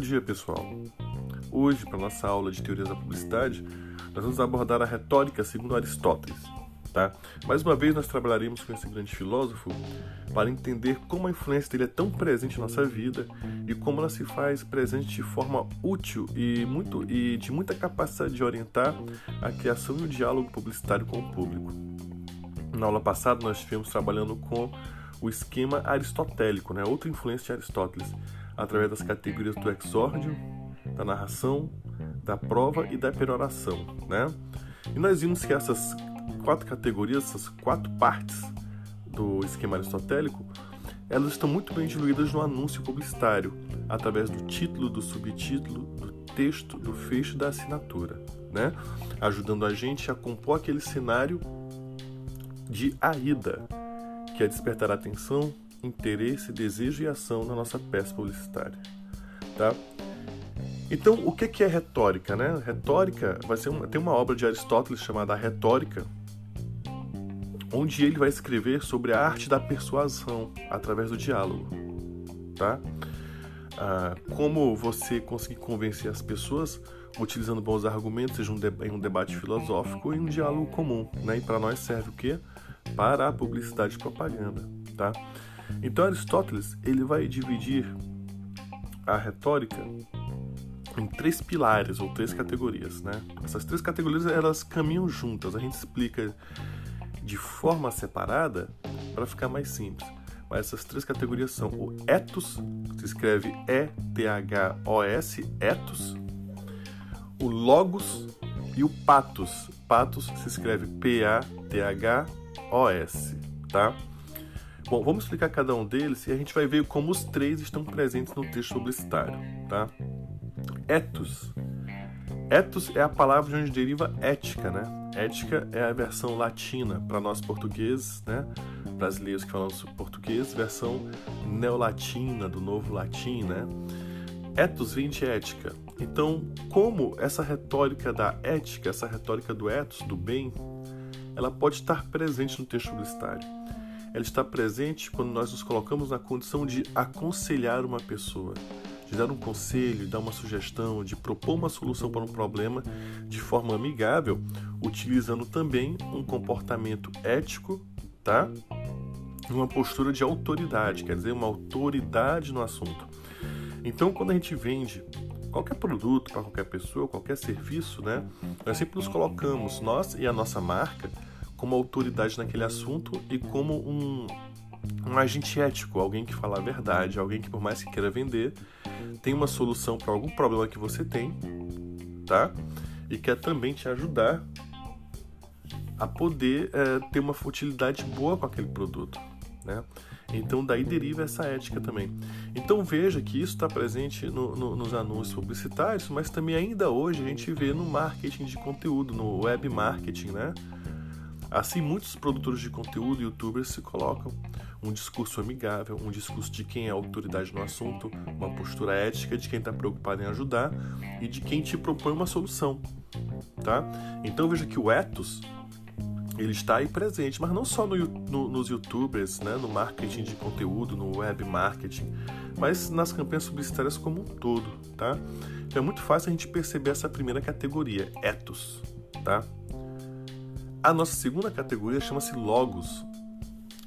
dia, pessoal. Hoje, para nossa aula de teorias da publicidade, nós vamos abordar a retórica segundo Aristóteles. Tá? Mais uma vez, nós trabalharemos com esse grande filósofo para entender como a influência dele é tão presente em nossa vida e como ela se faz presente de forma útil e, muito, e de muita capacidade de orientar a criação e o diálogo publicitário com o público. Na aula passada, nós estivemos trabalhando com o esquema aristotélico, né? outra influência de Aristóteles, através das categorias do exórdio, da narração, da prova e da peroração. Né? E nós vimos que essas quatro categorias, essas quatro partes do esquema aristotélico, elas estão muito bem diluídas no anúncio publicitário, através do título, do subtítulo, do texto, do fecho da assinatura, né? ajudando a gente a compor aquele cenário de Aida, que é despertar atenção, interesse, desejo e ação na nossa peça publicitária. Tá? Então, o que é retórica? Né? Retórica vai ser uma, tem uma obra de Aristóteles chamada Retórica, onde ele vai escrever sobre a arte da persuasão através do diálogo. Tá? Ah, como você conseguir convencer as pessoas utilizando bons argumentos, seja um em um debate filosófico ou em um diálogo comum. Né? E para nós serve o quê? Para a publicidade e propaganda. Tá? Então Aristóteles ele vai dividir a retórica em três pilares ou três categorias, né? Essas três categorias elas caminham juntas. A gente explica de forma separada para ficar mais simples. Mas essas três categorias são o ethos, se escreve E-T-H-O-S, ethos, o logos e o patos. Patos se escreve P-A-T-H-O-S, tá? Bom, vamos explicar cada um deles e a gente vai ver como os três estão presentes no texto publicitário, tá? Ethos. Ethos é a palavra de onde deriva ética, né? Ética é a versão latina para nós portugueses, né? Brasileiros que falam português, versão neolatina do novo latim, né? Ethos vem de ética. Então, como essa retórica da ética, essa retórica do ethos, do bem, ela pode estar presente no texto publicitário ela está presente quando nós nos colocamos na condição de aconselhar uma pessoa, de dar um conselho, dar uma sugestão, de propor uma solução para um problema de forma amigável, utilizando também um comportamento ético, tá? Uma postura de autoridade, quer dizer, uma autoridade no assunto. Então, quando a gente vende qualquer produto para qualquer pessoa, qualquer serviço, né? Nós sempre nos colocamos, nós e a nossa marca, como autoridade naquele assunto e como um, um agente ético, alguém que fala a verdade, alguém que por mais que queira vender, tem uma solução para algum problema que você tem, tá? E quer também te ajudar a poder é, ter uma utilidade boa com aquele produto, né? Então daí deriva essa ética também. Então veja que isso está presente no, no, nos anúncios publicitários, mas também ainda hoje a gente vê no marketing de conteúdo, no web marketing, né? Assim, muitos produtores de conteúdo, youtubers, se colocam um discurso amigável, um discurso de quem é autoridade no assunto, uma postura ética de quem está preocupado em ajudar e de quem te propõe uma solução, tá? Então veja que o ethos ele está aí presente, mas não só no, no, nos youtubers, né, no marketing de conteúdo, no web marketing, mas nas campanhas publicitárias como um todo, tá? Então é muito fácil a gente perceber essa primeira categoria, ethos, tá? A nossa segunda categoria chama-se logos.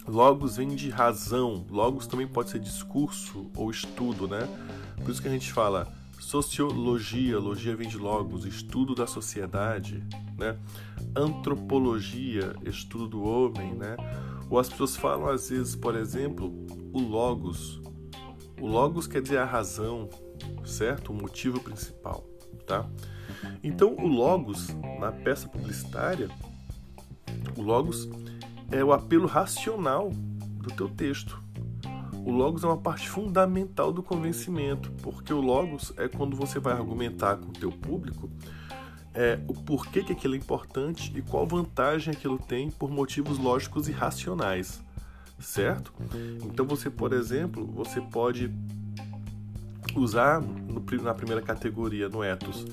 Logos vem de razão. Logos também pode ser discurso ou estudo, né? Por isso que a gente fala sociologia, logia vem de logos, estudo da sociedade, né? Antropologia, estudo do homem, né? Ou as pessoas falam às vezes, por exemplo, o logos. O logos quer dizer a razão, certo? O motivo principal, tá? Então, o logos na peça publicitária o logos é o apelo racional do teu texto. O logos é uma parte fundamental do convencimento, porque o logos é quando você vai argumentar com o teu público é, o porquê que aquilo é importante e qual vantagem aquilo tem por motivos lógicos e racionais, certo? Então você, por exemplo, você pode usar no, na primeira categoria, no ethos,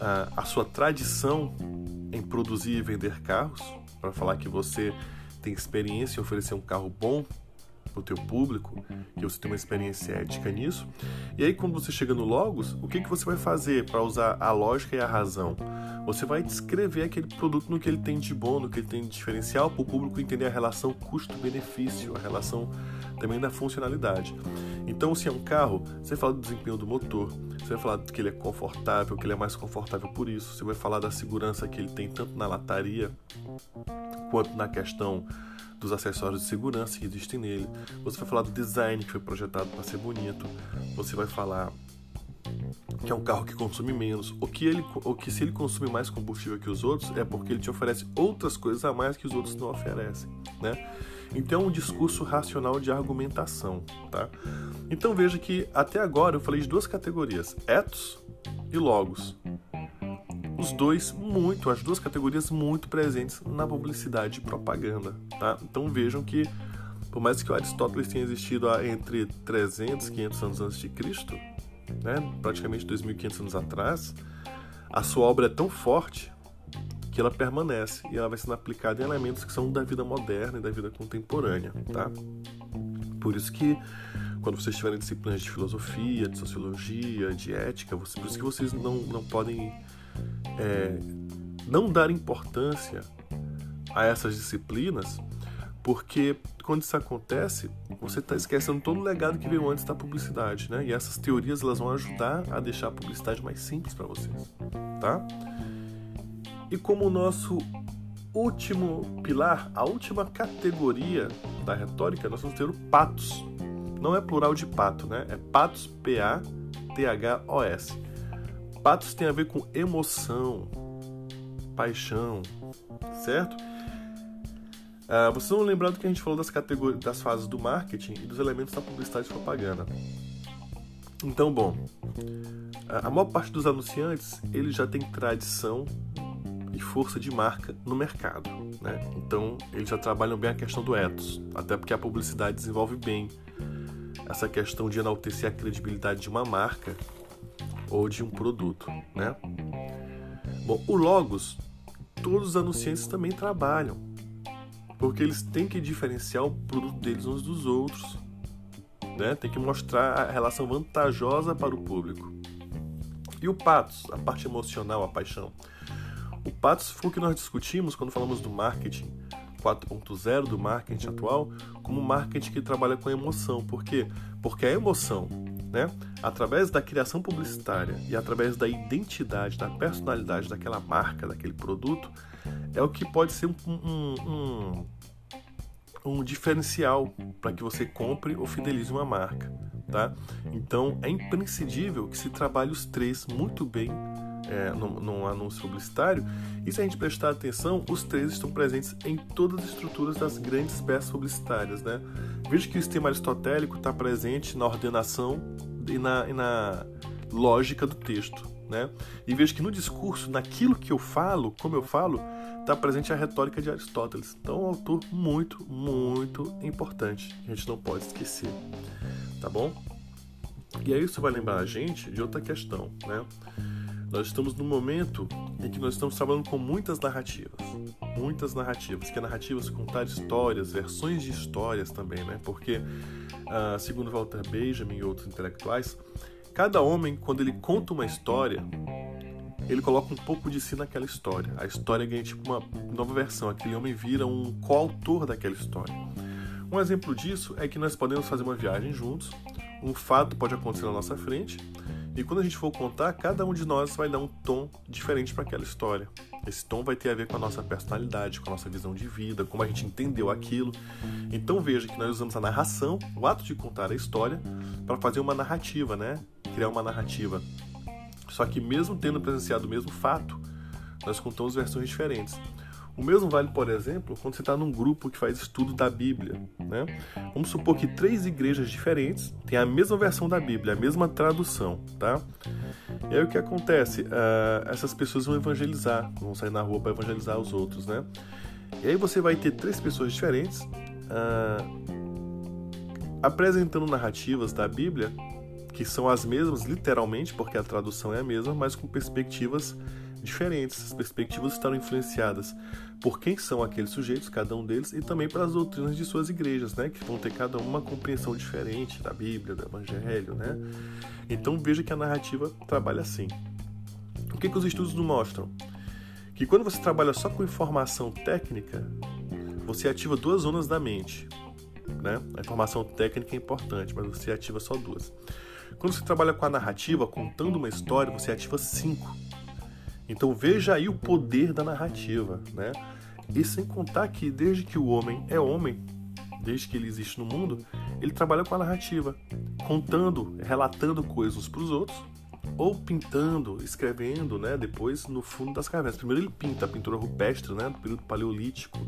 a, a sua tradição em produzir e vender carros, para falar que você tem experiência em oferecer um carro bom, o teu público, que você tem uma experiência ética nisso. E aí, quando você chega no Logos, o que, que você vai fazer para usar a lógica e a razão? Você vai descrever aquele produto no que ele tem de bom, no que ele tem de diferencial, para o público entender a relação custo-benefício, a relação também da funcionalidade. Então, se é um carro, você fala do desempenho do motor, você vai falar que ele é confortável, que ele é mais confortável por isso, você vai falar da segurança que ele tem tanto na lataria quanto na questão dos acessórios de segurança que existem nele. Você vai falar do design que foi projetado para ser bonito. Você vai falar que é um carro que consome menos, ou que, ele, ou que se ele consome mais combustível que os outros, é porque ele te oferece outras coisas a mais que os outros não oferecem, né? Então um discurso racional de argumentação, tá? Então veja que até agora eu falei de duas categorias, ethos e logos. Os dois muito, as duas categorias muito presentes na publicidade e propaganda, tá? Então vejam que por mais que o Aristóteles tenha existido há entre 300 e 500 anos antes de Cristo, né, praticamente 2.500 anos atrás, a sua obra é tão forte que ela permanece e ela vai sendo aplicada em elementos que são da vida moderna e da vida contemporânea, tá? Por isso que quando vocês tiverem disciplinas de filosofia, de sociologia, de ética, por isso que vocês não, não podem é, não dar importância a essas disciplinas, porque quando isso acontece, você está esquecendo todo o legado que veio antes da publicidade, né? E essas teorias elas vão ajudar a deixar a publicidade mais simples para vocês, tá? E como nosso último pilar, a última categoria da retórica, nós vamos ter o patos. Não é plural de pato, né? É patos, P-A-T-H-O-S. Patos tem a ver com emoção, paixão, certo? Ah, vocês vão lembrar do que a gente falou das categorias, das fases do marketing e dos elementos da publicidade e propaganda. Então, bom, a maior parte dos anunciantes eles já tem tradição e força de marca no mercado. Né? Então, eles já trabalham bem a questão do ethos, até porque a publicidade desenvolve bem essa questão de enaltecer a credibilidade de uma marca ou de um produto. Né? Bom, o Logos, todos os anunciantes também trabalham, porque eles têm que diferenciar o produto deles uns dos outros. Né? Tem que mostrar a relação vantajosa para o público. E o patos, a parte emocional, a paixão. O patos foi o que nós discutimos quando falamos do marketing 4.0 do marketing atual, como marketing que trabalha com emoção. Por quê? Porque a emoção, né, através da criação publicitária e através da identidade, da personalidade daquela marca, daquele produto, é o que pode ser um, um, um, um diferencial para que você compre ou fidelize uma marca. Tá? Então é imprescindível que se trabalhe os três muito bem é, num, num, anúncio publicitário, e se a gente prestar atenção, os três estão presentes em todas as estruturas das grandes peças publicitárias. Né? Veja que o sistema aristotélico está presente na ordenação e na, e na lógica do texto. Né? E veja que no discurso, naquilo que eu falo, como eu falo, está presente a retórica de Aristóteles. Então, um autor muito, muito importante. A gente não pode esquecer. Tá bom? E aí isso vai lembrar a gente de outra questão, né? Nós estamos num momento em que nós estamos trabalhando com muitas narrativas. Muitas narrativas, que é narrativas contar histórias, versões de histórias também, né? Porque, uh, segundo Walter Benjamin e outros intelectuais, cada homem, quando ele conta uma história, ele coloca um pouco de si naquela história. A história ganha tipo uma nova versão. Aquele homem vira um coautor daquela história. Um exemplo disso é que nós podemos fazer uma viagem juntos, um fato pode acontecer na nossa frente e quando a gente for contar, cada um de nós vai dar um tom diferente para aquela história. Esse tom vai ter a ver com a nossa personalidade, com a nossa visão de vida, como a gente entendeu aquilo. Então veja que nós usamos a narração, o ato de contar a história, para fazer uma narrativa, né? Criar uma narrativa. Só que mesmo tendo presenciado o mesmo fato, nós contamos versões diferentes. O mesmo vale, por exemplo, quando você está num grupo que faz estudo da Bíblia. Né? Vamos supor que três igrejas diferentes têm a mesma versão da Bíblia, a mesma tradução. Tá? E aí o que acontece? Uh, essas pessoas vão evangelizar, vão sair na rua para evangelizar os outros. Né? E aí você vai ter três pessoas diferentes uh, apresentando narrativas da Bíblia que são as mesmas, literalmente, porque a tradução é a mesma, mas com perspectivas diferentes. Essas perspectivas estarão influenciadas por quem são aqueles sujeitos, cada um deles, e também pelas doutrinas de suas igrejas, né? Que vão ter cada uma compreensão diferente da Bíblia, do Evangelho, né? Então veja que a narrativa trabalha assim. O que, que os estudos nos mostram? Que quando você trabalha só com informação técnica, você ativa duas zonas da mente. Né? A informação técnica é importante, mas você ativa só duas. Quando você trabalha com a narrativa, contando uma história, você ativa cinco. Então veja aí o poder da narrativa, né? E sem contar que desde que o homem é homem, desde que ele existe no mundo, ele trabalha com a narrativa, contando, relatando coisas para os outros ou pintando, escrevendo, né, depois no fundo das cavernas. Primeiro ele pinta a pintura rupestre, né, do período paleolítico,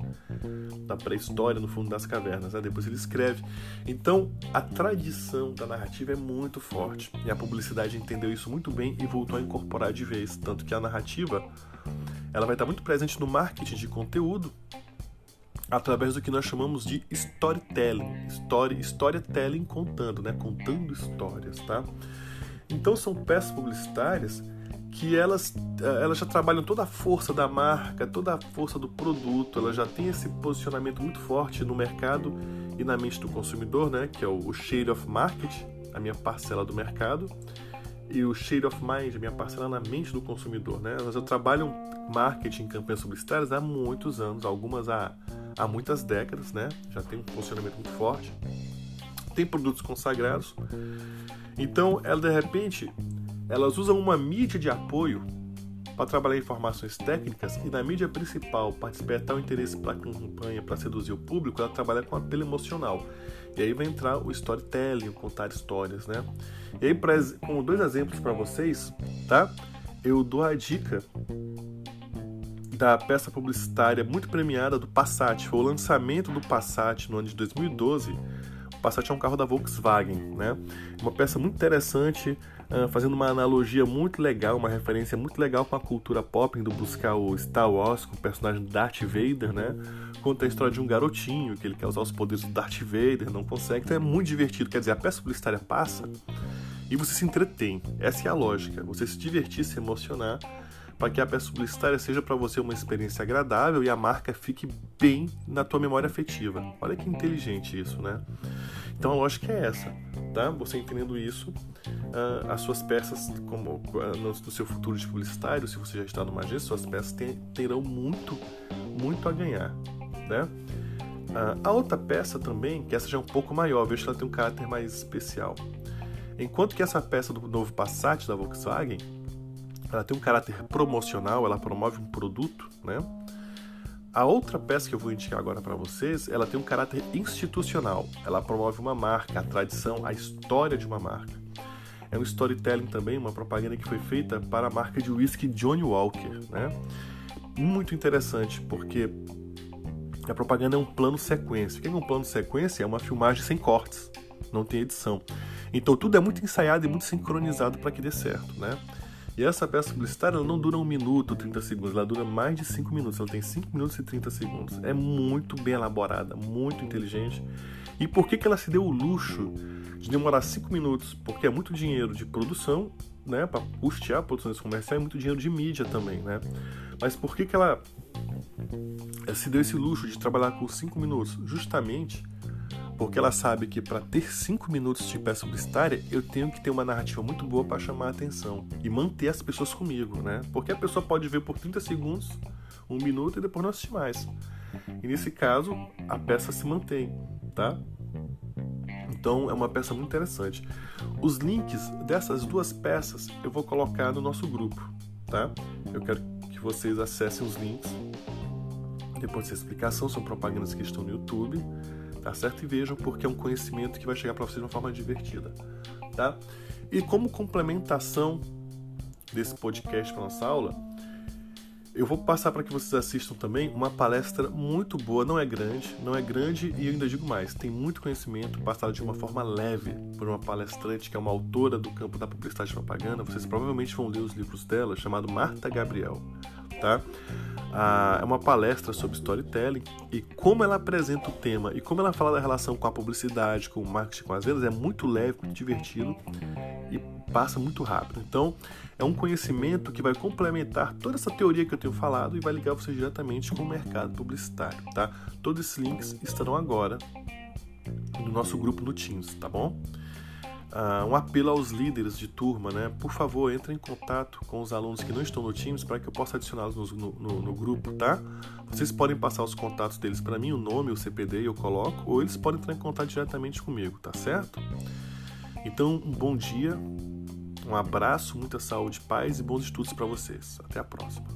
da pré-história no fundo das cavernas, né, depois ele escreve. Então, a tradição da narrativa é muito forte, e a publicidade entendeu isso muito bem e voltou a incorporar de vez, tanto que a narrativa ela vai estar muito presente no marketing de conteúdo, através do que nós chamamos de storytelling, story, storytelling contando, né, contando histórias, tá? Então são peças publicitárias que elas, eh, elas já trabalham toda a força da marca, toda a força do produto, elas já têm esse posicionamento muito forte no mercado e na mente do consumidor, né? que é o share of market, a minha parcela do mercado, e o share of mind, a minha parcela na mente do consumidor. Né? Elas já trabalham marketing, campanhas publicitárias há muitos anos, algumas há, há muitas décadas, né? já tem um posicionamento muito forte. Tem produtos consagrados então, ela de repente, elas usam uma mídia de apoio para trabalhar informações técnicas e na mídia principal, para despertar o interesse para a campanha, para seduzir o público, ela trabalha com apelo emocional. E aí vai entrar o storytelling, o contar histórias, né? E aí, pra, com dois exemplos para vocês, tá? Eu dou a dica da peça publicitária muito premiada do Passat. Foi o lançamento do Passat no ano de 2012 Passat é um carro da Volkswagen, né? Uma peça muito interessante, uh, fazendo uma analogia muito legal, uma referência muito legal com a cultura pop, indo buscar o Star Wars com o personagem Darth Vader, né? Conta a história de um garotinho que ele quer usar os poderes do Darth Vader, não consegue, então é muito divertido. Quer dizer, a peça publicitária passa e você se entretém. Essa é a lógica. Você se divertir, se emocionar para que a peça publicitária seja para você uma experiência agradável e a marca fique bem na tua memória afetiva. Olha que inteligente isso, né? Então a lógica é essa, tá? Você entendendo isso, uh, as suas peças, como uh, no, no, seu futuro de publicitário, se você já está numa agência, suas peças terão muito, muito a ganhar, né? Uh, a outra peça também, que essa já é um pouco maior, vejo que ela tem um caráter mais especial. Enquanto que essa peça do novo Passat da Volkswagen, ela tem um caráter promocional, ela promove um produto, né? A outra peça que eu vou indicar agora para vocês, ela tem um caráter institucional. Ela promove uma marca, a tradição, a história de uma marca. É um storytelling também, uma propaganda que foi feita para a marca de whisky Johnny Walker, né? Muito interessante, porque a propaganda é um plano sequência. O que é um plano sequência? É uma filmagem sem cortes, não tem edição. Então tudo é muito ensaiado e muito sincronizado para que dê certo, né? E essa peça publicitária não dura um minuto, 30 segundos, ela dura mais de 5 minutos, ela tem 5 minutos e 30 segundos. É muito bem elaborada, muito inteligente. E por que, que ela se deu o luxo de demorar 5 minutos? Porque é muito dinheiro de produção, né, para custear produções comerciais, é muito dinheiro de mídia também, né? Mas por que, que ela se deu esse luxo de trabalhar com 5 minutos? Justamente porque ela sabe que para ter 5 minutos de peça publicitária, eu tenho que ter uma narrativa muito boa para chamar a atenção e manter as pessoas comigo, né? Porque a pessoa pode ver por 30 segundos, um minuto e depois não assistir mais. E nesse caso, a peça se mantém, tá? Então é uma peça muito interessante. Os links dessas duas peças eu vou colocar no nosso grupo, tá? Eu quero que vocês acessem os links. Depois dessa explicação, são propagandas que estão no YouTube tá certo? E vejam porque é um conhecimento que vai chegar para vocês de uma forma divertida, tá? E como complementação desse podcast para nossa aula, eu vou passar para que vocês assistam também uma palestra muito boa, não é grande, não é grande e eu ainda digo mais, tem muito conhecimento passado de uma forma leve por uma palestrante que é uma autora do campo da publicidade e propaganda. Vocês provavelmente vão ler os livros dela, chamado Marta Gabriel, tá? É uma palestra sobre storytelling e como ela apresenta o tema e como ela fala da relação com a publicidade, com o marketing, com as vendas, é muito leve, muito divertido e passa muito rápido. Então, é um conhecimento que vai complementar toda essa teoria que eu tenho falado e vai ligar você diretamente com o mercado publicitário, tá? Todos esses links estarão agora no nosso grupo no Teams, tá bom? uh, um apelo aos líderes de turma, né? Por favor, entre em contato com os alunos que não estão no Teams para que eu possa adicioná-los no, no, no, grupo, tá? Vocês podem passar os contatos deles para mim, o nome, o CPD eu coloco, ou eles podem entrar em contato diretamente comigo, tá certo? Então, um bom dia, um abraço, muita saúde, paz e bons estudos para vocês. Até a próxima.